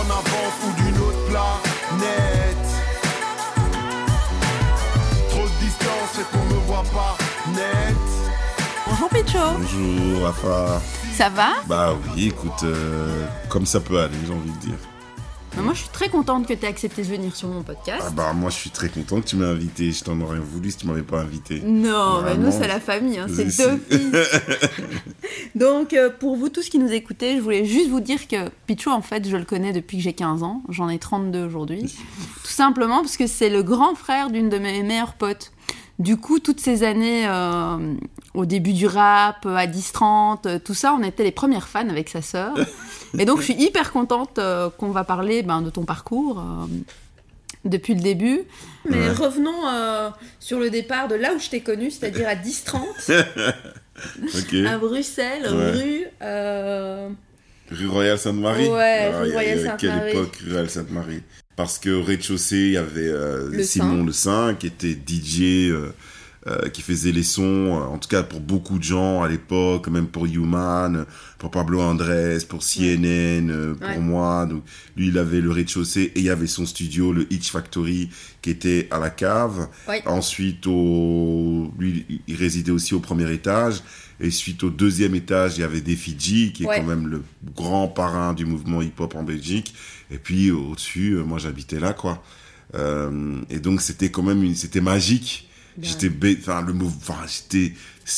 en avance ou d'une autre planète. Trop de distance fait qu'on me voit pas net. Bonjour Picho. Bonjour Rafa. Ça va? Bah oui, écoute, euh, comme ça peut aller, j'ai envie de dire. Bah, Moi, je suis très contente que tu aies accepté de venir sur mon podcast. Ah bah moi je suis très content que tu m'aies invité. Je t'en aurais voulu si tu m'avais pas invité. Non, mais nous, c'est la famille, hein, c'est deux fils. Donc, euh, pour vous tous qui nous écoutez, je voulais juste vous dire que Picho, en fait, je le connais depuis que j'ai 15 ans. J'en ai 32 aujourd'hui. Tout simplement parce que c'est le grand frère d'une de mes meilleures potes. Du coup, toutes ces années, euh, au début du rap, à 10-30, euh, tout ça, on était les premières fans avec sa sœur. Et donc, je suis hyper contente euh, qu'on va parler ben, de ton parcours euh, depuis le début. Mais Ouais. revenons euh, sur le départ de là où je t'ai connu, c'est-à-dire à 10-30, Ok. à Bruxelles, Ouais. rue... Rue Royale Sainte-Marie Ouais, Ah, rue il y a- Royale a Quelle Sainte-Marie. époque, rue Royale Sainte-Marie? Parce qu'au rez-de-chaussée, il y avait euh, Le Simon Saint. Le Saint qui était DJ, euh, euh, qui faisait les sons, euh, en tout cas pour beaucoup de gens à l'époque, même pour Human, pour Pablo Andrés, pour CNN, euh, pour Ouais. moi. Donc lui, il avait le rez-de-chaussée et il y avait son studio, le Hitch Factory, qui était à la cave. Ouais. Ensuite, au... lui, il résidait aussi au premier étage. Et suite au deuxième étage, il y avait des Fidji, qui est quand même le grand parrain du mouvement hip-hop en Belgique. Et puis au-dessus, euh, moi j'habitais là, quoi. Euh, et donc c'était quand même, une... c'était magique. J'étais, enfin le mouvement, enfin j'étais,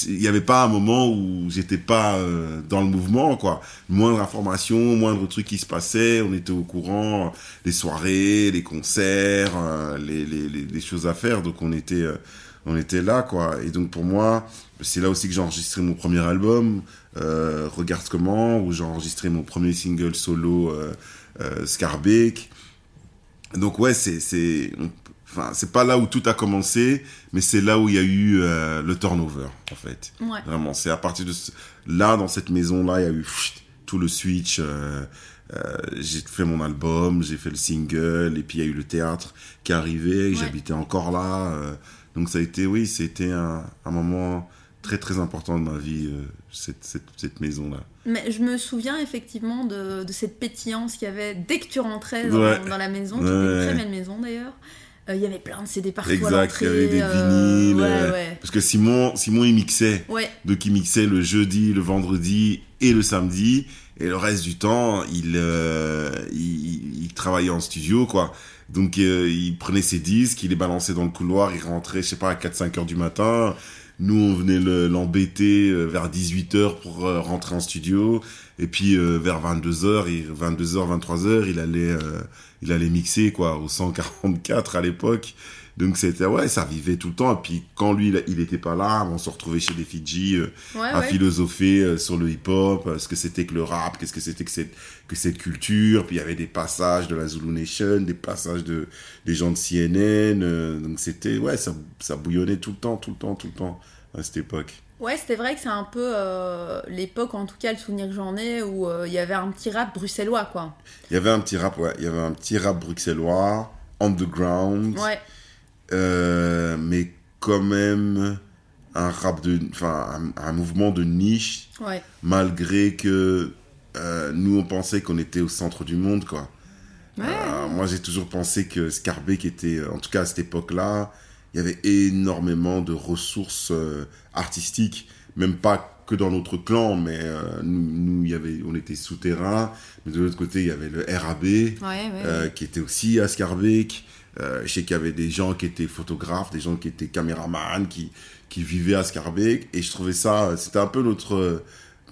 il n'y avait pas un moment où j'étais pas euh, dans le mouvement, quoi. Moindre information, moindre truc qui se passait, on était au courant, euh, les soirées, les concerts, euh, les, les, les, les choses à faire. Donc on était, euh, on était là, quoi. Et donc pour moi, c'est là aussi que j'ai enregistré mon premier album, euh, Regarde comment, où j'ai enregistré mon premier single solo, euh, euh, Scarbeck. Donc ouais, c'est c'est enfin c'est pas là où tout a commencé, mais c'est là où il y a eu euh, le turnover en fait. Ouais. Vraiment, c'est à partir de ce- là dans cette maison là, il y a eu tout le switch. euh, euh, j'ai fait mon album, j'ai fait le single, et puis il y a eu le théâtre qui est arrivé, Ouais. j'habitais encore là. euh, donc ça a été, oui, c'était un, un moment très très important de ma vie, euh, cette, cette, cette maison là. Mais je me souviens effectivement de, de cette pétillance qu'il y avait dès que tu rentrais dans, Ouais. dans la maison, qui était Ouais, une très belle maison d'ailleurs. Euh, Il y avait plein de CD partout à Exact, il y avait des euh, vinyles. Ouais, euh, ouais. Parce que Simon, Simon il mixait. Ouais, Donc il mixait le jeudi, le vendredi et le samedi. Et le reste du temps, il, il, il travaillait en studio, quoi. Donc euh, il prenait ses disques, il les balançait dans le couloir, il rentrait, je sais pas, à 4-5 heures du matin. Nous, on venait le- l'embêter euh, vers 18 heures pour euh, rentrer en studio. Et puis euh, vers 22 heures, il- 22 heures, 23 heures, il allait, euh, il allait mixer, quoi, au 144 à l'époque. Donc c'était, ouais, ça vivait tout le temps. Et puis quand lui, il- était pas là, on se retrouvait chez les Fidji euh, ouais, à ouais. philosopher euh, sur le hip-hop, euh, ce que c'était que le rap, qu'est-ce que c'était que cette, que cette culture. Puis il y avait des passages de la Zulu Nation, des passages de, des gens de CNN. donc c'était, ouais, ça, ça bouillonnait tout le temps, tout le temps, tout le temps à cette époque. Ouais, c'était vrai que c'est un peu euh, l'époque, en tout cas le souvenir que j'en ai, où euh, il y avait un petit rap bruxellois, quoi. Il y avait un petit rap, ouais, il y avait un petit rap bruxellois, underground. Ouais, Euh, mais quand même un rap de, enfin, un, un mouvement de niche, ouais. malgré que nous on pensait qu'on était au centre du monde, quoi. Ouais. Moi j'ai toujours pensé que Scarbeck était, en tout cas à cette époque-là, il y avait énormément de ressources euh, artistiques, même pas que dans notre clan, mais euh, nous, y avait, on était souterrains, mais de l'autre côté il y avait le RAB, Ouais, ouais. euh, qui était aussi à Scarbeck. Je sais qu'il y avait des gens qui étaient photographes, des gens qui étaient caméramans, qui, qui vivaient à Scarbeck. Et je trouvais ça, c'était un peu notre,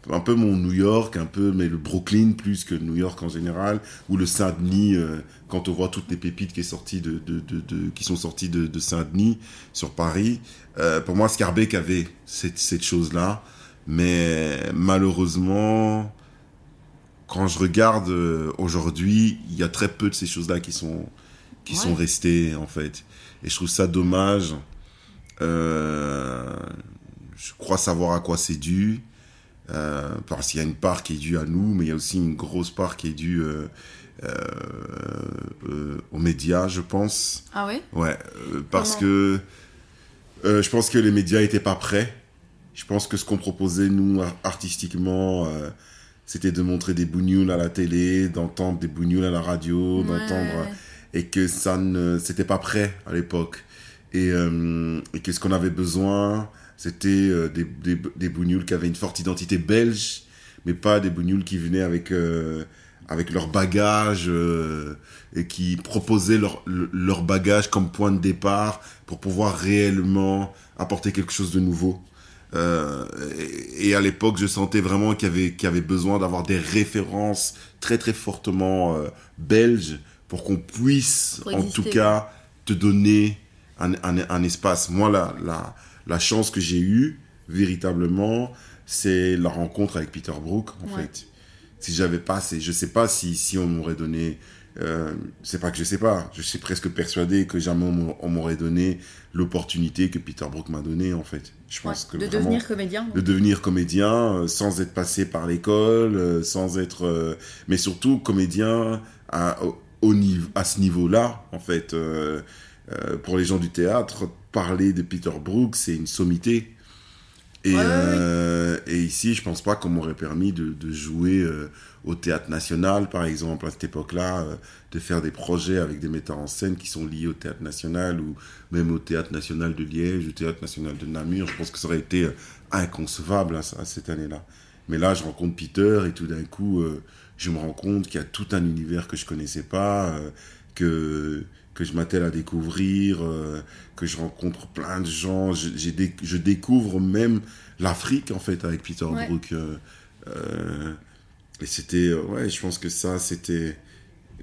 un peu mon New York, un peu, mais le Brooklyn plus que New York en général, ou le Saint-Denis, euh, quand on voit toutes les pépites qui, est de, de, de, de- qui sont sorties de, de Saint-Denis sur Paris. Euh, pour moi, Scarbeck avait cette, cette chose-là. Mais malheureusement, quand je regarde euh, aujourd'hui, il y a très peu de ces choses-là qui sont qui Ouais. sont restées en fait. Et je trouve ça dommage. Euh, je crois savoir à quoi c'est dû. Euh, parce qu'il y a une part qui est due à nous, mais il y a aussi une grosse part qui est due euh, euh, aux médias, je pense. Ah ouais? Ouais, parce Comment? que je pense que les médias étaient pas prêts. Je pense que ce qu'on proposait nous ar- artistiquement, c'était de montrer des bougnoules à la télé, d'entendre des bougnoules à la radio, Ouais. d'entendre et que ça ne c'était pas prêt à l'époque et, et que ce qu'on avait besoin c'était euh, des, des, des bougnoules qui avaient une forte identité belge mais pas des bougnoules qui venaient avec euh, avec leur bagage euh, et qui proposaient leur leur bagage comme point de départ pour pouvoir réellement apporter quelque chose de nouveau euh, et, et à l'époque, je sentais vraiment qu'il y avait, qu'il y avait besoin d'avoir des références très très fortement euh, belges pour qu'on puisse, Pour en tout cas, te donner un, un, un espace. Moi, la, la, la chance que j'ai eue, véritablement, c'est la rencontre avec Peter Brook, en Ouais. fait. Si j'avais pas, je sais pas si, si on m'aurait donné, euh, c'est pas que je sais pas, je suis presque persuadé que jamais on m'aurait- on m'aurait donné l'opportunité que Peter Brook m'a donné, en fait. Je pense Ouais, que de vraiment- devenir comédien. de devenir comédien euh, sans être passé par l'école, euh, sans être, mais surtout comédien à, au, au niveau, à ce niveau-là, en fait. Euh, pour les gens du théâtre, parler de Peter Brook, c'est une sommité. Et, Ouais, euh, et ici, je pense pas qu'on m'aurait permis de, de jouer euh, au théâtre national, par exemple, à cette époque-là, euh, de faire des projets avec des metteurs en scène qui sont liés au théâtre national ou même au théâtre national de Liège, au théâtre national de Namur. Je pense que ça aurait été inconcevable à, à cette année-là. Mais là, je rencontre Peter et tout d'un coup, je me rends compte qu'il y a tout un univers que je connaissais pas, que que je m'attelle à découvrir, euh, que je rencontre plein de gens. Je, j'ai dé- je découvre même l'Afrique, en fait, avec Peter Ouais. Brook. euh, euh, et c'était, ouais, je pense que ça, c'était,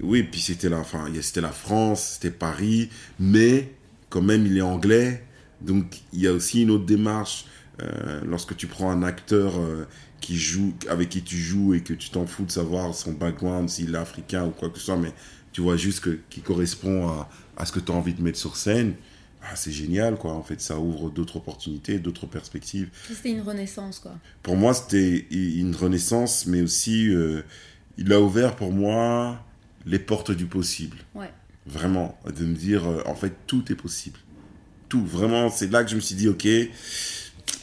oui, puis c'était la, c'était la France, c'était Paris, mais quand même, il est anglais, donc il y a aussi une autre démarche. Lorsque tu prends un acteur qui joue, avec qui tu joues et que tu t'en fous de savoir son background, s'il est africain ou quoi que ce soit, mais tu vois juste que, qui correspond à, à ce que tu as envie de mettre sur scène, ah, c'est génial, quoi. En fait, ça ouvre d'autres opportunités, d'autres perspectives C'était une renaissance, quoi. pour moi, c'était une renaissance, mais aussi, euh, il a ouvert pour moi les portes du possible. Ouais. Vraiment, de me dire, euh, en fait, tout est possible. Tout, vraiment, c'est là que je me suis dit, ok,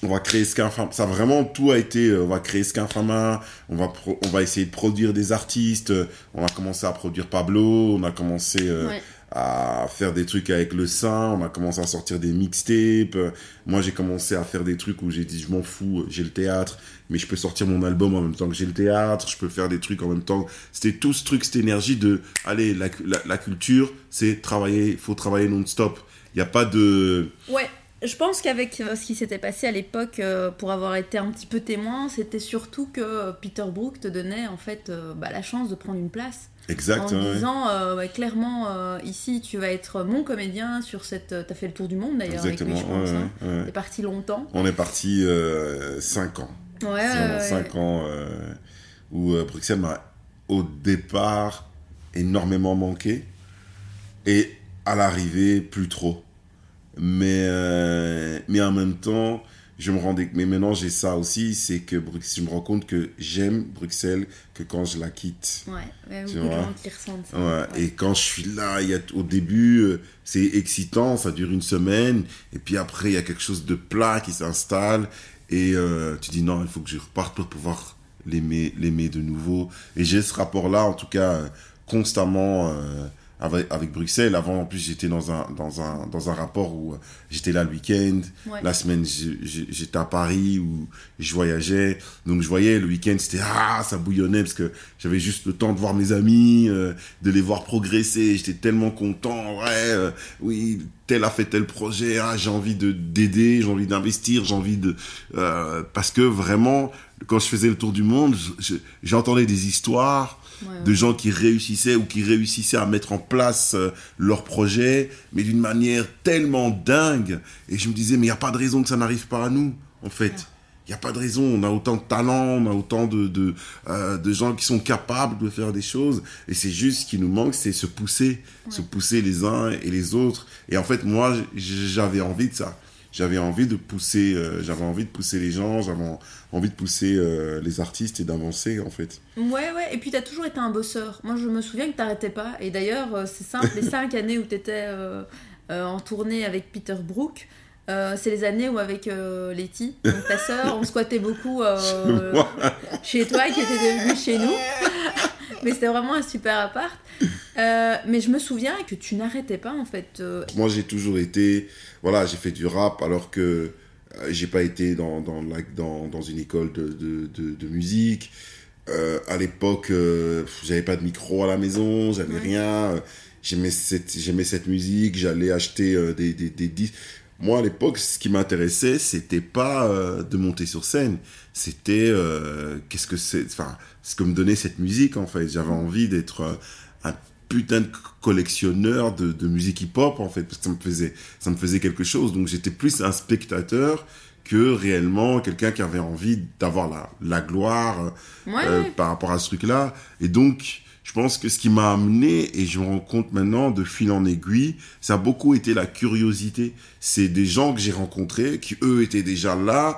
on va créer Skinfama. Ça, vraiment, tout a été, euh, on va créer Skinfama, on va, pro- on va essayer de produire des artistes, euh, on a commencé à produire Pablo, on a commencé... euh, Ouais. à faire des trucs avec le sein, on a commencé à sortir des mixtapes. Moi, j'ai commencé à faire des trucs où j'ai dit, je m'en fous, j'ai le théâtre, mais je peux sortir mon album en même temps que j'ai le théâtre, je peux faire des trucs en même temps. C'était tout ce truc, cette énergie de, allez, la, la, la culture, c'est travailler, il faut travailler non-stop. Il n'y a pas de... Ouais, je pense qu'avec euh, ce qui s'était passé à l'époque, euh, pour avoir été un petit peu témoin, c'était surtout que Peter Brook te donnait en fait euh, bah, la chance de prendre une place. Exact, en disant euh, ouais, clairement, euh, ici tu vas être mon comédien sur cette. euh, T'as fait le tour du monde d'ailleurs avec lui, Exactement, je pense. ouais, hein. T'es parti longtemps. On est parti 5 ans. Ouais, ouais, Vraiment ouais. 5 ans où Bruxelles m'a au départ énormément manqué et à l'arrivée plus trop. Mais, euh, mais en même temps, je me rendais. Mais maintenant, j'ai ça aussi, c'est que Bruxelles, je me rends compte que j'aime Bruxelles que quand je la quitte. Ouais, ouais, Tu beaucoup de vois? gens qui ressentent ça. Ouais, Et quand je suis là, il y a, au début, euh, c'est excitant, ça dure une semaine, et puis après, il y a quelque chose de plat qui s'installe, et euh, tu dis non, il faut que je reparte pour pouvoir l'aimer, l'aimer de nouveau. Et j'ai ce rapport-là, en tout cas, euh, constamment euh, avec, avec Bruxelles. Avant, en plus, j'étais dans un, dans, un, dans un rapport où euh, j'étais là le week-end, Ouais. la semaine, j'étais à Paris où je voyageais. Donc, je voyais le week-end, c'était ah, ça bouillonnait parce que j'avais juste le temps de voir mes amis, euh, de les voir progresser. J'étais tellement content. Ouais, euh, oui, tel a fait tel projet. Ah, j'ai envie de d'aider, j'ai envie d'investir, j'ai envie de euh, parce que vraiment, quand je faisais le tour du monde, je- je- j'entendais des histoires Ouais, de gens qui réussissaient ou qui réussissaient à mettre en place euh, leur projet, mais d'une manière tellement dingue. Et je me disais, mais il n'y a pas de raison que ça n'arrive pas à nous, en fait. Il n'y a pas de raison. On a autant de talent, on a autant de, de, euh, de gens qui sont capables de faire des choses. Et c'est juste ce qui nous manque, c'est se pousser, se pousser les uns et les autres. Et en fait, moi, j'avais envie de ça. J'avais envie de pousser, euh, j'avais envie de pousser les gens, j'avais en- envie de pousser euh, les artistes et d'avancer, en fait. Ouais, ouais, et puis t'as toujours été un bosseur. Moi, je me souviens que t'arrêtais pas. Et d'ailleurs, euh, c'est simple, les cinq années où t'étais en tournée avec Peter Brook, Euh, c'est les années où avec euh, Letty, donc ta sœur, on squattait beaucoup euh, chez toi qui était devenu chez nous. Mais c'était vraiment un super appart. Euh, mais je me souviens que tu n'arrêtais pas en fait. euh, Moi, j'ai toujours été. Voilà, j'ai fait du rap alors que euh, j'ai pas été dans, dans, la- dans, dans une école de, de, de, de musique. Euh, à l'époque, euh, j'avais pas de micro à la maison, j'avais Ouais. rien. J'aimais cette, j'aimais cette musique, j'allais acheter euh, des, des, des disques. Moi, à l'époque, ce qui m'intéressait, c'était pas de monter sur scène. C'était euh, qu'est-ce que c'est, enfin, ce que me donnait cette musique en fait. J'avais envie d'être euh, un putain de collectionneur de, de musique hip-hop en fait, parce que ça me faisait, ça me faisait quelque chose. Donc j'étais plus un spectateur que réellement quelqu'un qui avait envie d'avoir la, la gloire Ouais, euh, ouais. par rapport à ce truc-là. Et donc, je pense que ce qui m'a amené, et je me rends compte maintenant de fil en aiguille, ça a beaucoup été la curiosité. C'est des gens que j'ai rencontrés, qui eux étaient déjà là,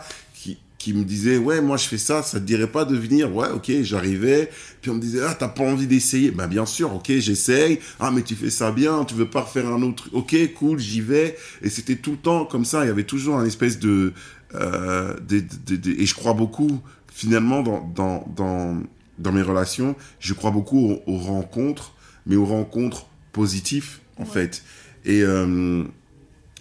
qui, me disaient, ouais, moi je fais ça, ça te dirait pas de venir Ouais, ok, j'arrivais. Puis on me disait, ah, t'as pas envie d'essayer Ben bien sûr, ok, j'essaye. Ah, mais tu fais ça bien, tu veux pas refaire un autre Ok, cool, j'y vais. Et c'était tout le temps comme ça, il y avait toujours un espèce de... euh, des- des- des- et je crois beaucoup, finalement, dans, dans, dans, dans mes relations, je crois beaucoup aux, aux rencontres, mais aux rencontres positives, en Ouais. fait. Et, euh,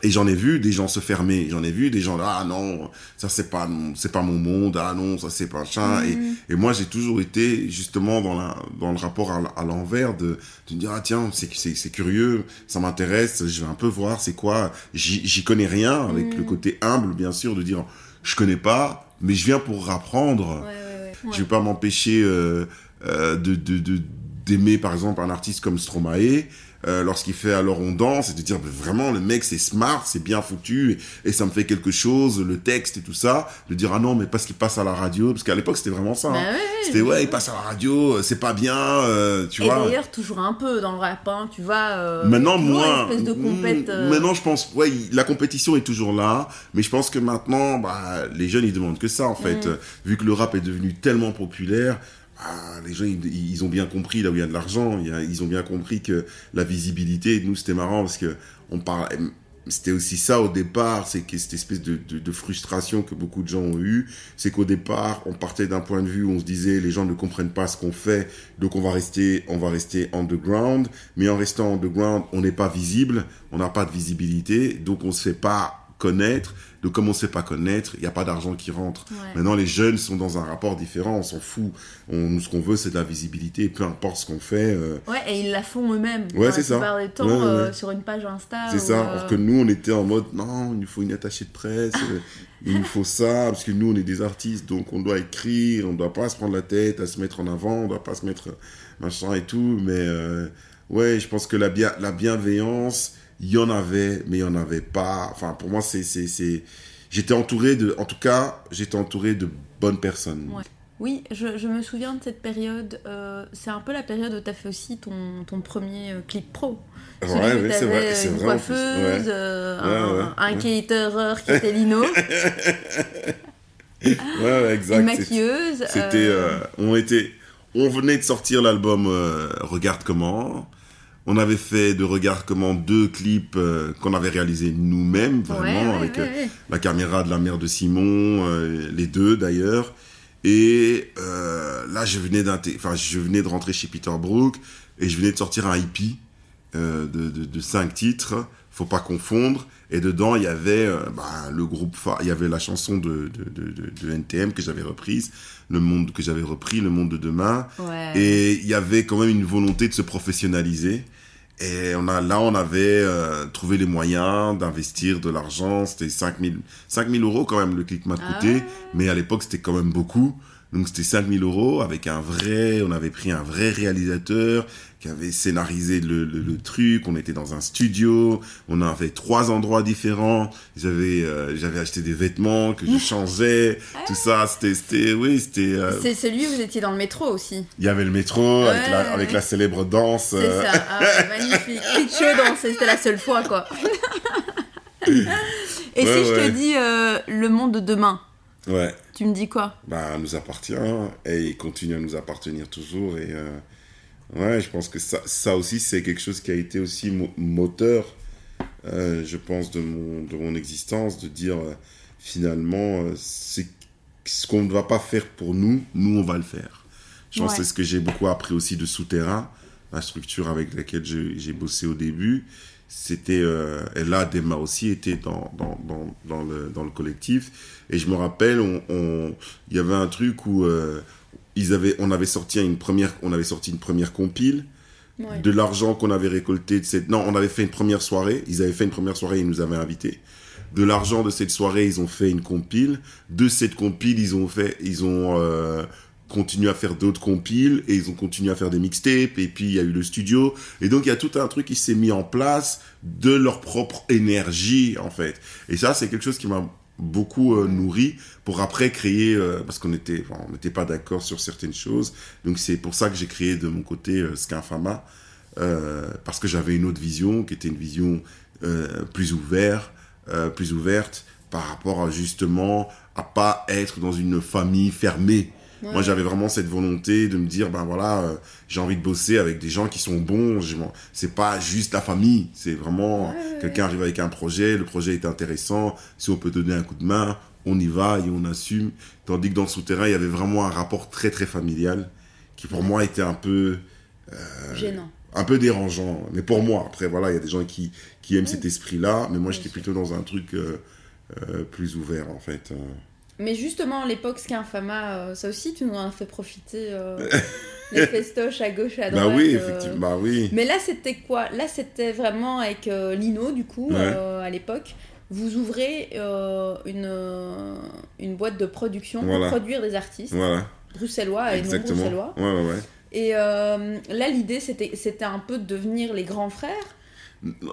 et j'en ai vu des gens se fermer. J'en ai vu des gens là, ah non, ça c'est pas, mon- c'est pas mon monde, ah non, ça c'est pas. Et, Mhm. et moi, j'ai toujours été justement dans, la, dans le rapport à, l'envers de, de me dire, ah tiens, c'est, c'est, c'est curieux, ça m'intéresse, je vais un peu voir c'est quoi? J'y, j'y connais rien, avec le côté humble, bien sûr, de dire, je connais pas, mais je viens pour apprendre. Ouais, ouais, ouais. Je vais pas m'empêcher euh, euh, de, de, de- d'aimer par exemple un artiste comme Stromae euh, lorsqu'il fait alors on danse et de dire vraiment le mec c'est smart c'est bien foutu et, et ça me fait quelque chose le texte et tout ça de dire ah non mais parce qu'il passe à la radio parce qu'à l'époque c'était vraiment ça Bah hein. ouais, c'était ouais il passe à la radio euh, c'est pas bien euh, tu Et vois d'ailleurs, toujours un peu dans le rap, hein, tu vois. euh, Maintenant, moins. Une espèce de compète. Mm, euh, Maintenant, je pense, ouais, la compétition est toujours là, mais je pense que maintenant, bah, les jeunes, ils demandent que ça, en fait. Mm. Vu que le rap est devenu tellement populaire, bah, les gens, ils, ils ont bien compris là où il y a de l'argent. Ils ont bien compris que la visibilité, nous, c'était marrant parce que on parle. C'était aussi ça au départ, c'est que cette espèce de, de, de frustration que beaucoup de gens ont eu, c'est qu'au départ, on partait d'un point de vue où on se disait les gens ne comprennent pas ce qu'on fait, donc on va rester, on va rester underground, mais en restant underground, on n'est pas visible, on n'a pas de visibilité, donc on se fait pas connaître. Donc comme on se fait pas connaître, il n'y a pas d'argent qui rentre. ouais. Maintenant, les jeunes sont dans un rapport différent, on s'en fout. On, nous, ce qu'on veut, c'est de la visibilité, peu importe ce qu'on fait. euh, Ouais, et ils la font eux-mêmes. Ouais, c'est ça. du temps, Ouais, ouais, euh, sur une page Insta. c'est ça. euh, Alors que nous, on était en mode, non, il nous faut une attachée de presse, euh, il nous faut ça, parce que nous, on est des artistes, donc on doit écrire, on doit pas se prendre la tête à se mettre en avant, on doit pas se mettre euh, machin et tout. Mais ouais, je pense que la, bien, la bienveillance, il y en avait, mais il y en avait pas. Enfin, pour moi, c'est, c'est, c'est... J'étais entouré de, en tout cas, j'étais entouré de bonnes personnes. Ouais. Oui, je, je me souviens de cette période. euh, c'est un peu la période où tu as fait aussi ton, ton premier euh, clip pro. Ouais, ouais, c'est vrai, c'est une vrai. coiffeuse, Ouais. euh, Ouais, un, ouais, un ouais. catereur qui était Lino, Ouais, ouais, exact. une c'est- maquilleuse. C'était, euh, euh, on était, on venait de sortir l'album euh, Regarde comment. On avait fait de Regarde comment deux clips euh, qu'on avait réalisés nous-mêmes, vraiment, ouais, avec ouais, euh, ouais. la caméra de la mère de Simon, euh, les deux d'ailleurs. Et là, je venais enfin, je venais de rentrer chez Peter Brook et je venais de sortir un hippie de, de, de cinq titres. Faut pas confondre. Et dedans, il y avait euh, bah, le groupe il y avait la chanson de, de, de, de, de NTM que j'avais reprise, le monde que j'avais repris, le monde de demain. Ouais. Et il y avait quand même une volonté de se professionnaliser. Et on a, là, on avait euh, trouvé les moyens d'investir de l'argent. C'était 5000 5000 euros quand même le clip m'a Ah coûté. Mais à l'époque, c'était quand même beaucoup. Donc c'était 5000 euros avec un vrai, on avait pris un vrai réalisateur qui avait scénarisé le, le, le truc. On était dans un studio, on avait trois endroits différents. J'avais, euh, j'avais acheté des vêtements que je changeais, tout ça. C'était, c'était, oui, c'était. euh, C'est celui où vous étiez dans le métro aussi. il y avait le métro avec, la, ouais. avec la célèbre danse. C'est euh, ça. Ah ouais, magnifique. C'était la seule fois quoi. Et Ouais, si je te dis euh, le monde de demain, Ouais, tu me dis quoi? Bah, nous appartient hein, et il continue à nous appartenir toujours. Et euh, ouais, je pense que ça, ça aussi, c'est quelque chose qui a été aussi mo- moteur euh, je pense, de mon, de mon existence, de dire euh, finalement, euh, ce qu'on ne va pas faire pour nous, nous, on va le faire. Je pense Ouais. que c'est ce que j'ai beaucoup appris aussi de Souterrain, la structure avec laquelle j'ai bossé au début. C'était, euh, et là, Dema aussi était dans, dans, dans, dans, le, dans le collectif. Et je me rappelle, on, on- il y avait un truc où euh, ils avaient, on avait sorti une première, on avait sorti une première compile Ouais. de l'argent qu'on avait récolté de cette... Non, on avait fait une première soirée. Ils avaient fait une première soirée, ils nous avaient invités. De l'argent de cette soirée, ils ont fait une compile. De cette compile, ils ont fait... Ils ont euh, continué à faire d'autres compiles et ils ont continué à faire des mixtapes. Et puis, il y a eu le studio. Et donc, il y a tout un truc qui s'est mis en place de leur propre énergie, en fait. Et ça, c'est quelque chose qui m'a beaucoup euh, nourri pour après créer euh, parce qu'on n'était pas d'accord sur certaines choses donc c'est pour ça que j'ai créé de mon côté euh, Skinfama euh, parce que j'avais une autre vision qui était une vision plus ouverte, plus ouverte par rapport à justement à pas être dans une famille fermée. Ouais. Moi, j'avais vraiment cette volonté de me dire, ben voilà, euh, j'ai envie de bosser avec des gens qui sont bons. C'est pas juste la famille, c'est vraiment Ouais, quelqu'un arrive avec un projet, le projet est intéressant. Si on peut donner un coup de main, on y va et on assume. Tandis que dans le souterrain, il y avait vraiment un rapport très très familial qui pour moi était un peu Gênant. un peu dérangeant. Mais pour moi, après, voilà, il y a des gens qui, qui aiment Oui. cet esprit-là, mais moi, j'étais plutôt dans un truc euh, euh, plus ouvert, en fait. Mais justement, l'époque Skinfama, euh, ça aussi, tu nous en as fait profiter. euh, les festoches à gauche et à droite. Bah oui, euh, effectivement, bah oui. Mais là, c'était quoi? Là, c'était vraiment avec euh, Lino, du coup, Ouais. euh, à l'époque. Vous ouvrez une, une boîte de production Voilà. pour produire des artistes Voilà, bruxellois et non exactement. bruxellois. Ouais, ouais, ouais. Et là, l'idée, c'était c'était un peu de devenir les grands frères.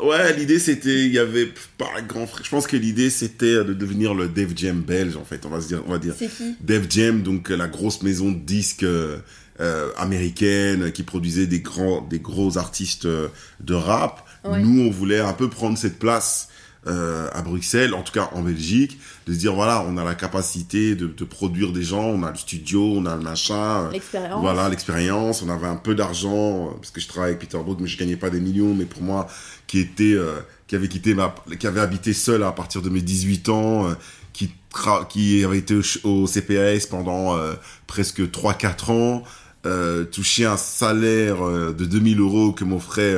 Ouais, l'idée c'était, il y avait pas grand frère. Je pense que l'idée c'était de devenir le Def Jam belge, en fait. On va se dire, on va dire. C'est qui? Def Jam, donc euh, la grosse maison de disques euh, euh, américaine qui produisait des grands, des gros artistes de rap. Ouais. Nous, on voulait un peu prendre cette place euh, à Bruxelles, en tout cas en Belgique, de se dire voilà, on a la capacité de, de produire des gens, on a le studio, on a le machin. euh, L'expérience. voilà l'expérience, on avait un peu d'argent euh, parce que je travaille avec Peter Brook mais je gagnais pas des millions mais pour moi qui était euh, qui avait quitté ma qui avait habité seul à partir de mes 18 ans euh, qui tra- qui avait été au, au CPAS pendant euh, presque 3 4 ans euh, toucher un salaire euh, de 2000 euros que m'offrait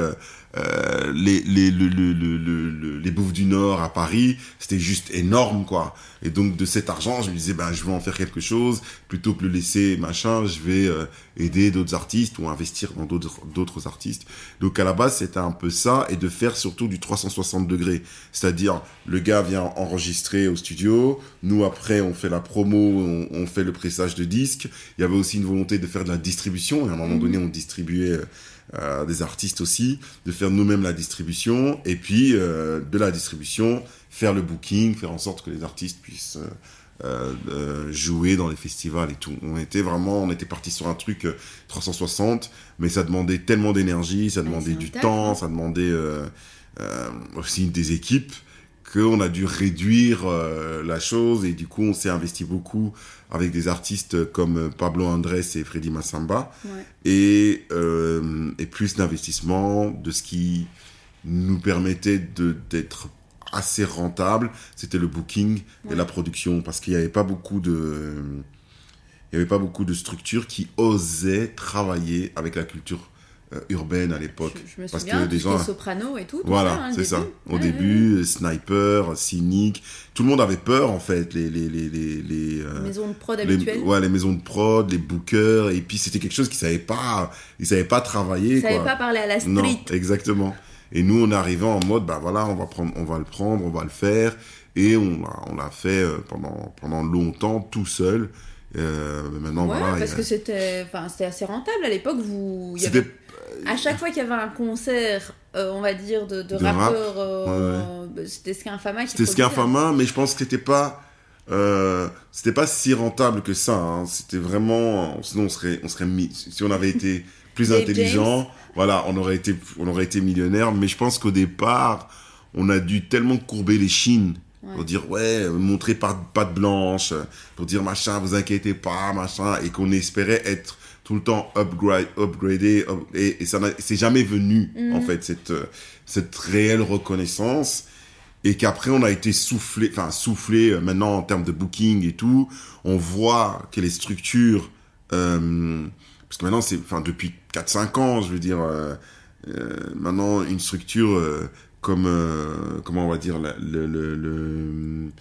euh, les, les, le, le, le, le- le- les bouffes du Nord à Paris, c'était juste énorme, quoi. Et donc, de cet argent, je me disais, ben, je vais en faire quelque chose, plutôt que le laisser, machin, je vais euh, aider d'autres artistes ou investir dans d'autres d'autres artistes. Donc, à la base, c'était un peu ça, et de faire surtout du 360 degrés. C'est-à-dire, le gars vient enregistrer au studio, nous, après, on fait la promo, on, on fait le pressage de disques. Il y avait aussi une volonté de faire de la distribution, et à un moment Mhm. donné, on distribuait... euh, euh, des artistes aussi, de faire nous-mêmes la distribution, et puis euh, de la distribution, faire le booking, faire en sorte que les artistes puissent euh, euh, euh, jouer dans les festivals et tout. On était vraiment, on était parti sur un truc euh, 360, mais ça demandait tellement d'énergie, ça demandait du temps, hein. ça demandait euh, euh, aussi des équipes qu'on a dû réduire euh, la chose et du coup on s'est investi beaucoup avec des artistes comme Pablo Andrés et Freddy Massamba Ouais. et, euh, et plus d'investissement, de ce qui nous permettait d'être assez rentable, c'était le booking Ouais. et la production, parce qu'il n'y avait pas beaucoup de il y avait pas beaucoup de structures qui osaient travailler avec la culture euh, urbaine à l'époque. Je, je me Parce souviens, que tout des gens- soprano et tout. tout Voilà, hein, c'est ça. Au Ouais, début, Sniper, Cynic, tout le monde avait peur en fait, les les les les, les, euh, ouais. Maison de prod les, habituelle. ouais, les maisons de prod, les bookers, et puis c'était quelque chose qu'ils savaient pas, ils savaient pas travailler. Ils savaient quoi. pas parler à la street. Non, exactement. Et nous, on arrivé en mode, bah voilà, on va prendre, on va le prendre, on va le faire, et on l'a, on l'a fait euh, pendant pendant longtemps tout seul. Euh, mais maintenant, Ouais, voilà, parce a- que c'était, enfin, c'était assez rentable à l'époque. Vous, y avait- à chaque fois qu'il y avait un concert, euh, on va dire de, de De rap, rappeurs, euh, bah, c'était Skinfama qui C'était. Skinfama, mais je pense que c'était pas, euh, c'était pas si rentable que ça. hein. C'était vraiment, sinon on serait, on serait mis, si on avait été plus intelligent, voilà, on aurait été, on aurait été millionnaire. Mais je pense qu'au départ, on a dû tellement courber les chines Ouais. pour dire ouais, montrer pas patte blanche, pour dire machin, vous inquiétez pas, machin, et qu'on espérait être tout le temps upgrade, upgradé, up- et, et ça c'est jamais venu, en fait, cette, cette réelle reconnaissance. Et qu'après, on a été soufflé, enfin, soufflé, euh, maintenant, en termes de booking et tout. On voit que les structures, euh, parce que maintenant, c'est, enfin, depuis 4-5 ans, je veux dire, euh, euh, maintenant, une structure euh, comme, euh, comment on va dire, la- le, le, le-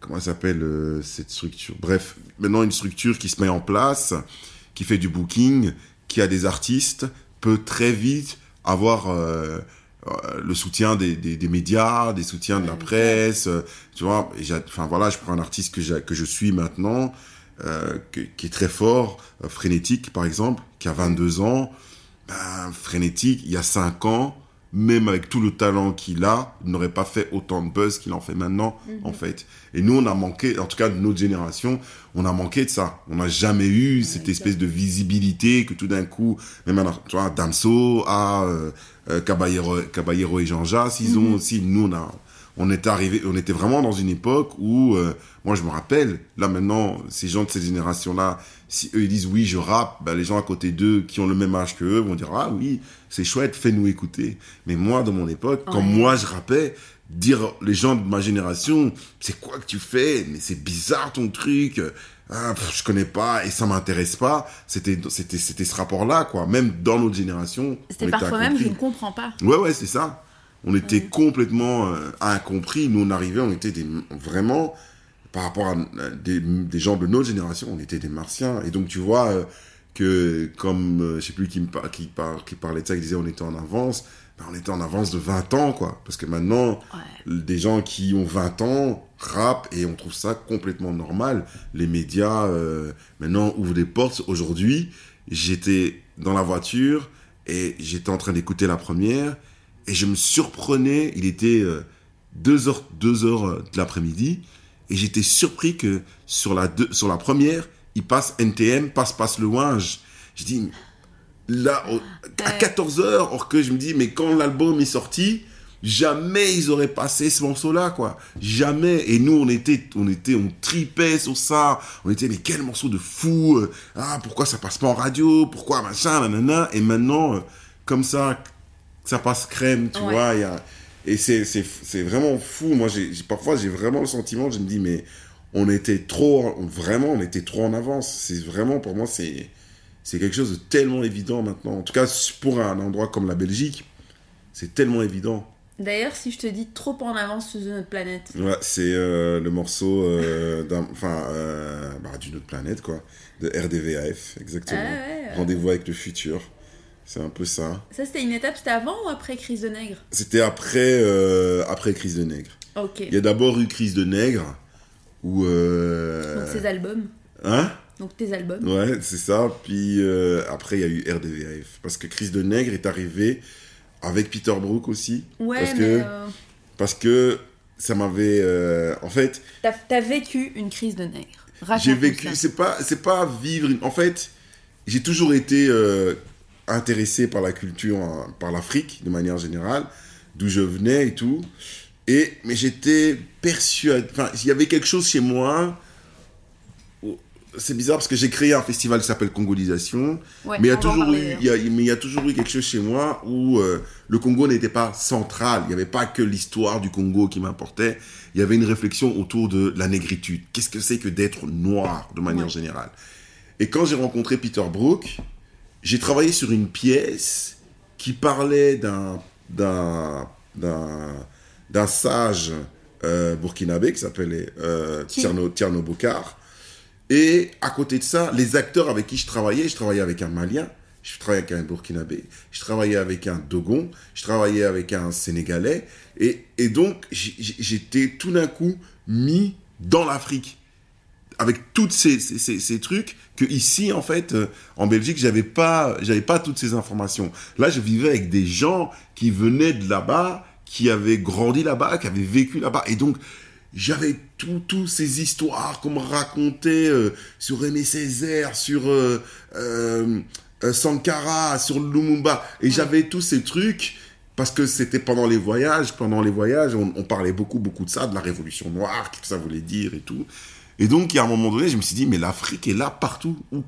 comment elle s'appelle euh, cette structure? Bref, maintenant, une structure qui se met en place, qui fait du booking, qui a des artistes, peut très vite avoir euh, le soutien des, des, des médias, des soutiens de la presse, tu vois? Enfin voilà, je prends un artiste que, j'ai- que je suis maintenant, que- qui est très fort, Frénétique par exemple, qui a 22 ans. Ben, Frénétique, il y a 5 ans, même avec tout le talent qu'il a, n'aurait pas fait autant de buzz qu'il en fait maintenant, en fait. Et nous, on a manqué, en tout cas de notre génération, on a manqué de ça. On n'a jamais eu cette espèce de visibilité que tout d'un coup, même un, tu vois, Damso, à euh, euh, Caballero, Caballero et Jean Jas, ils ont aussi, nous, on a, on était arrivé, on était vraiment dans une époque où, euh, moi je me rappelle, là maintenant, ces gens de cette génération-là, si eux ils disent oui, je rappe, ben, les gens à côté d'eux qui ont le même âge que eux vont dire ah oui, c'est chouette, fais-nous écouter. Mais moi, de mon époque, quand moi je rappais, dire les gens de ma génération, c'est quoi que tu fais? Mais c'est bizarre ton truc. Ah, pff, je connais pas et ça m'intéresse pas. C'était c'était c'était ce rapport-là quoi. Même dans notre génération, C'était parfois même, je ne comprends pas. Ouais, ouais, c'est ça. On était complètement euh, incompris. Nous, on arrivait, on était des, vraiment, par rapport à euh, des, des gens de notre génération, on était des martiens. Et donc, tu vois euh, que, comme, euh, je sais plus qui, me par- qui, par- qui parlait de ça, qui disait on était en avance, ben, on était en avance de 20 ans, quoi. Parce que maintenant, Ouais. des gens qui ont 20 ans rappent et on trouve ça complètement normal. Les médias, euh, maintenant, ouvrent des portes. Aujourd'hui, j'étais dans la voiture et j'étais en train d'écouter la première et je me surprenais, il était 2 heures, deux heures euh, de l'après-midi et j'étais surpris que sur la, deux- sur la première, il passe NTM, passe, passe le Winge. Je dis, là, à Ouais. 14 heures, or que je me dis, mais quand l'album est sorti, jamais ils auraient passé ce morceau-là, quoi. Jamais. Et nous, on était, on était, on tripait sur ça. On était, mais quel morceau de fou. euh, Ah, pourquoi ça passe pas en radio? Pourquoi machin, nanana. Et maintenant, euh, comme ça, ça passe crème, tu Ouais. vois. Y a, et c'est, c'est, c'est vraiment fou. Moi, j'ai- parfois, j'ai vraiment le sentiment, je me dis, mais on était trop, vraiment, on était trop en avance. C'est vraiment, pour moi, c'est, c'est quelque chose de tellement évident maintenant. En tout cas, pour un endroit comme la Belgique, c'est tellement évident. D'ailleurs, si je te dis trop en avance sur notre planète, Ouais, c'est euh, le morceau euh, d'un, enfin, euh, bah, d'une autre planète, quoi, de RDVAF, exactement. Ah ouais, ouais. Rendez-vous avec le futur. C'est un peu ça. ça c'était une étape, c'était avant ou après Crise de Nègre? C'était après, après Crise de Nègre. Ok. Il y a d'abord eu Crise de Nègre, euh, Donc ces albums. Hein? Donc tes albums. Ouais, c'est ça. Puis euh, après, il y a eu RDVAF. Parce que Crise de Nègre est arrivé avec Peter Brook aussi. Ouais, parce mais que, euh, parce que ça m'avait... euh, en fait, t'as t'as vécu une crise de nègre. J'ai vécu... C'est pas, c'est pas vivre... une- En fait, j'ai toujours été intéressé par la culture, hein, par l'Afrique, de manière générale, d'où je venais et tout. Et, mais j'étais persuadé... Enfin, il y avait quelque chose chez moi... C'est bizarre parce que j'ai créé un festival qui s'appelle Congolisation. Ouais, mais il y, a toujours eu, d'ailleurs. il, y a, mais il y a toujours eu quelque chose chez moi où euh, le Congo n'était pas central. Il n'y avait pas que l'histoire du Congo qui m'importait. Il y avait une réflexion autour de la négritude. Qu'est-ce que c'est que d'être noir de manière Ouais. générale? Et quand j'ai rencontré Peter Brook, j'ai travaillé sur une pièce qui parlait d'un d'un d'un sage euh, burkinabé qui s'appelait euh, Tierno, Tierno Bokar. Et à côté de ça, les acteurs avec qui je travaillais, je travaillais avec un Malien, je travaillais avec un Burkinabé, je travaillais avec un Dogon, je travaillais avec un Sénégalais. Et, et donc, j'étais tout d'un coup mis dans l'Afrique. Avec tous ces, ces, ces- ces trucs que ici, en fait, euh, en Belgique, j'avais pas, j'avais pas toutes ces informations. Là, je vivais avec des gens qui venaient de là-bas, qui avaient grandi là-bas, qui avaient vécu là-bas. Et donc, j'avais tout, tout ces histoires qu'on me racontait euh, sur Aimé Césaire, sur euh, euh, Sankara, sur Lumumba. Et j'avais tous ces trucs parce que c'était pendant les voyages. Pendant les voyages, on, on parlait beaucoup, beaucoup de ça, de la révolution noire, qu'est-ce que ça voulait dire et tout. Et donc, il y a un moment donné, je me suis dit, mais l'Afrique est là partout. Où,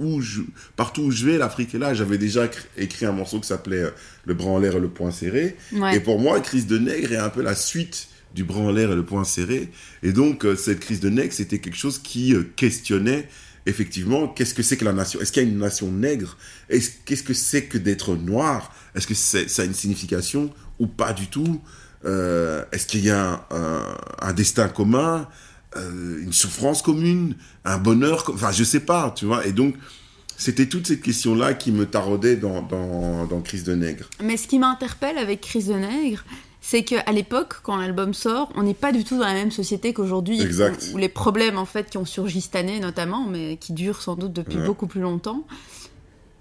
où je, partout où je vais, l'Afrique est là. J'avais déjà cr- écrit un morceau qui s'appelait euh, Le bras en l'air et le poing serré. Ouais. Et pour moi, crise de nègre est un peu la suite du bras en l'air et le poing serré. Et donc, euh, cette crise de nègre, c'était quelque chose qui euh, questionnait effectivement qu'est-ce que c'est que la nation. Est-ce qu'il y a une nation nègre? Est-ce- Qu'est-ce que c'est que d'être noir? Est-ce que ça a une signification ou pas du tout? Euh, Est-ce qu'il y a un, un- un destin commun? Euh, une souffrance commune, un bonheur, enfin je sais pas, tu vois. Et donc c'était toutes ces questions-là qui me taraudaient dans, dans, dans Crise de Nègre. Mais ce qui m'interpelle avec Crise de Nègre, c'est qu'à l'époque, quand l'album sort, on n'est pas du tout dans la même société qu'aujourd'hui. Exact. Où, où les problèmes, en fait, qui ont surgi cette année, notamment, mais qui durent sans doute depuis Ouais. beaucoup plus longtemps.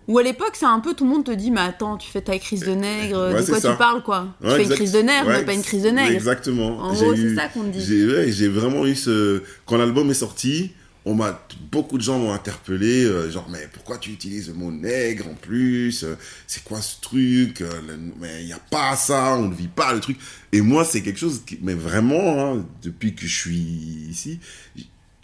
Où à l'époque, c'est un peu tout le monde te dit, mais attends, tu fais ta crise de nègre, Ouais, de quoi ça. tu parles, quoi? Tu Ouais, fais exact. une crise de Ouais, mais pas une crise de nègre. Exactement. En gros, c'est ça qu'on te dit. J'ai vraiment eu ce... Quand l'album est sorti, on m'a beaucoup de gens m'ont interpellé, euh, genre mais pourquoi tu utilises le mot nègre en plus? Euh, C'est quoi ce truc? Euh, le- Mais il n'y a pas ça, on ne vit pas le truc. Et moi, c'est quelque chose qui, mais vraiment, hein, depuis que je suis ici,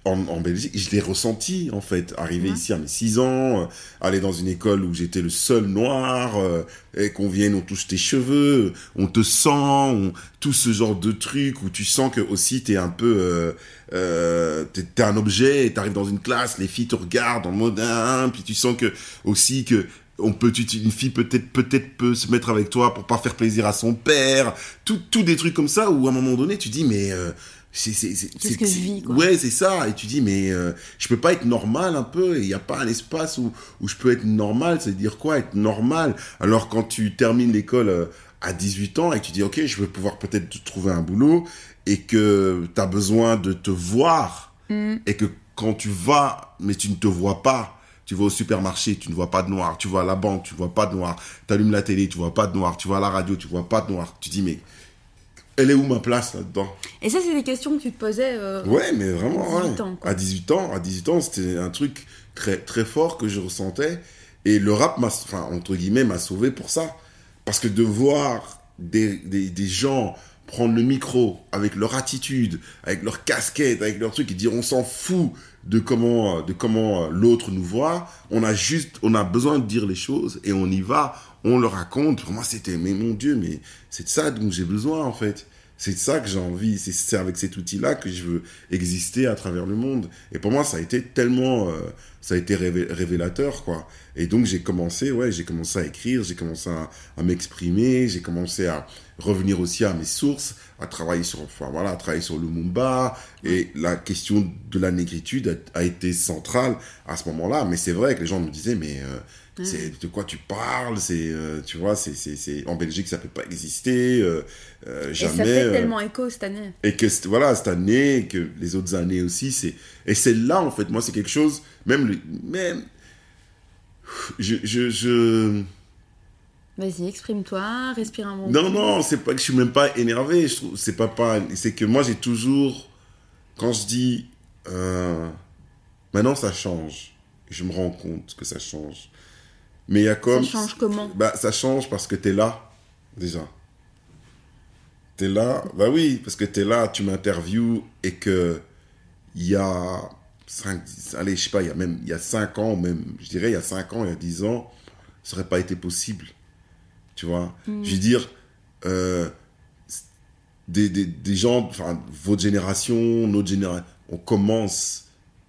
en, en Belgique, je l'ai ressenti en fait. Arriver ici à mes 6 ans, euh, aller dans une école où j'étais le seul noir, euh, et qu'on vienne, on touche tes cheveux, on te sent, on- tout ce genre de truc où tu sens que aussi t'es un peu, euh, euh, t'es, t'es un objet, et t'arrives dans une classe, les filles te regardent en mode hein, puis tu sens que aussi que on peut, une fille peut-être peut-être peut se mettre avec toi pour pas faire plaisir à son père, tout, tout des trucs comme ça où à un moment donné tu dis mais euh, c'est Qu'est-ce que je vis, quoi? ouais c'est ça et tu dis mais euh, je peux pas être normal un peu il n'y a pas un espace où où je peux être normal c'est dire quoi être normal? Alors quand tu termines l'école euh, à 18 ans et que tu dis ok je vais pouvoir peut-être te trouver un boulot et que tu as besoin de te voir Mm. et que quand tu vas mais tu ne te vois pas tu vas au supermarché, tu ne vois pas de noir. Tu vas à la banque, tu ne vois pas de noir. Tu allumes la télé, tu vois pas de noir. Tu vas à la radio, tu vois pas de noir. Tu dis, mais elle est où ma place là-dedans Et ça, c'est des questions que tu te posais. euh, Ouais, mais vraiment, À 18 ouais. ans, quoi. à 18 ans, à 18 ans, c'était un truc très très fort que je ressentais et le rap m'a enfin entre guillemets m'a sauvé pour ça parce que de voir des, des, des gens prendre le micro avec leur attitude, avec leur casquette, avec leur truc et dire on s'en fout de comment de comment l'autre nous voit, on a juste on a besoin de dire les choses et on y va, on le raconte. Pour moi, c'était mais mon dieu, mais c'est de ça dont j'ai besoin en fait. C'est de ça que j'ai envie. C'est- avec cet outil-là que je veux exister à travers le monde. Et pour moi, ça a été tellement, euh, ça a été révé- révélateur, quoi. Et donc j'ai commencé, ouais, j'ai commencé à écrire, j'ai commencé à, m'exprimer, j'ai commencé à revenir aussi à mes sources, à travailler sur, voilà, à travailler sur le Mumba. Et la question de la négritude a, a été centrale à ce moment-là. Mais c'est vrai que les gens me disaient, mais euh, c'est de quoi tu parles C'est, euh, tu vois, c'est, c'est, c'est en Belgique ça peut pas exister. euh, euh, Et jamais. ça fait tellement écho cette année. et que voilà cette année que les autres années aussi c'est et c'est là en fait moi c'est quelque chose même le, même je je, je... Vas-y, exprime-toi, respire un bon non non c'est pas que je suis même pas énervé je trouve c'est pas pas c'est que moi j'ai toujours quand je dis euh, maintenant ça change je me rends compte que ça change mais il y a Ça comme change comment? Bah, ça change parce que t'es là, déjà. T'es là, bah oui, parce que t'es là, tu m'interviews et que il y a 5, allez, je sais pas, il y a même, il y a 5 ans, même, je dirais, il y a 5 ans, il y a 10 ans, ça aurait pas été possible. Tu vois? Je veux dire, euh, des, des, des gens, enfin, votre génération, notre génération, on commence,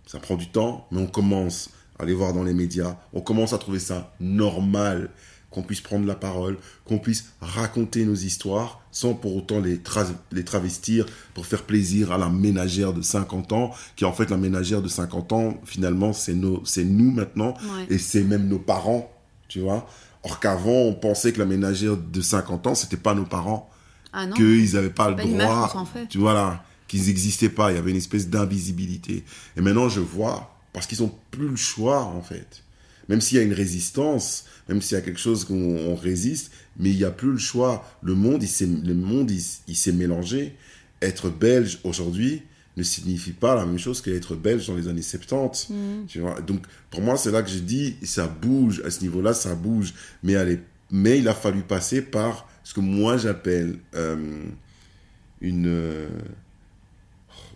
ça prend du temps, mais on commence à aller voir dans les médias, on commence à trouver ça normal qu'on puisse prendre la parole, qu'on puisse raconter nos histoires sans pour autant les, tra- les travestir pour faire plaisir à la ménagère de 50 ans, qui en fait la ménagère de 50 ans, finalement, c'est nous maintenant, Ouais. et c'est même nos parents, tu vois. Or qu'avant, on pensait que la ménagère de 50 ans, c'était pas nos parents Ah qu'ils n'avaient pas le droit, fait. tu vois là, qu'ils n'existaient pas, il y avait une espèce d'invisibilité. Et maintenant je vois, parce qu'ils n'ont plus le choix en fait. Même s'il y a une résistance, même s'il y a quelque chose qu'on on résiste, mais il n'y a plus le choix. Le monde, il s'est, le monde, il, s'est mélangé. Être belge aujourd'hui ne signifie pas la même chose qu'être belge dans les années 70. Mm. Tu vois? Donc, pour moi, c'est là que je dis, ça bouge, à ce niveau-là, ça bouge. Mais, allez, mais il a fallu passer par ce que moi j'appelle euh, une. euh,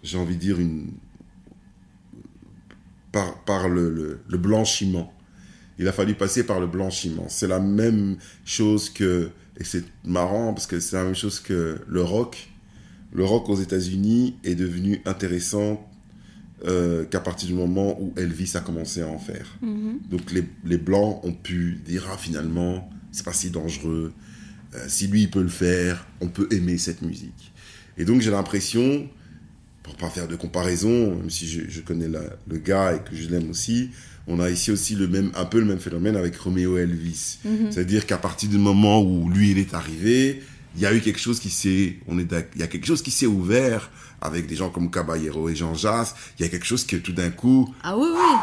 j'ai envie de dire une. Par, par le, le, le blanchiment. il a fallu passer par le blanchiment. C'est la même chose que, et c'est marrant parce que c'est la même chose que le rock. Le rock aux États-Unis est devenu intéressant euh, qu'à partir du moment où Elvis a commencé à en faire. Mhm. Donc les, les blancs ont pu dire ah finalement c'est pas si dangereux. Euh, si lui il peut le faire, on peut aimer cette musique. Et donc j'ai l'impression, pour pas faire de comparaison, même si je, je connais la- le gars et que je l'aime aussi, on a ici aussi le même, un peu le même phénomène avec Romeo Elvis. Mhm. C'est-à-dire qu'à partir du moment où lui il est arrivé, il y a eu quelque chose qui s'est, on est, il y a quelque chose qui s'est ouvert avec des gens comme Caballero et Jean Jass. Il y a quelque chose que tout d'un coup, Ah oui, oui.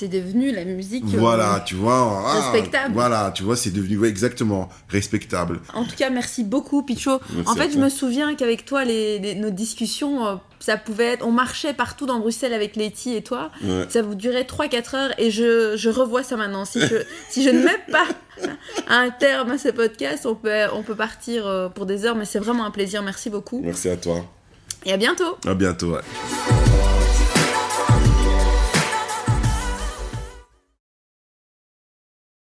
C'est devenu la musique. euh, voilà, tu vois, ah, Respectable. Voilà, tu vois, c'est devenu ouais, exactement respectable. En tout cas, merci beaucoup, Picho. Merci en fait, je me souviens qu'avec toi, les, les- nos discussions, euh, ça pouvait être. On marchait partout dans Bruxelles avec Letty et toi. Ouais. Ça vous durait 3-4 heures et je, je revois ça maintenant. Si je, si je ne mets pas un terme à ce podcast, on peut, on peut partir euh, pour des heures, mais c'est vraiment un plaisir. Merci beaucoup Merci à toi. et à bientôt. À bientôt. ouais.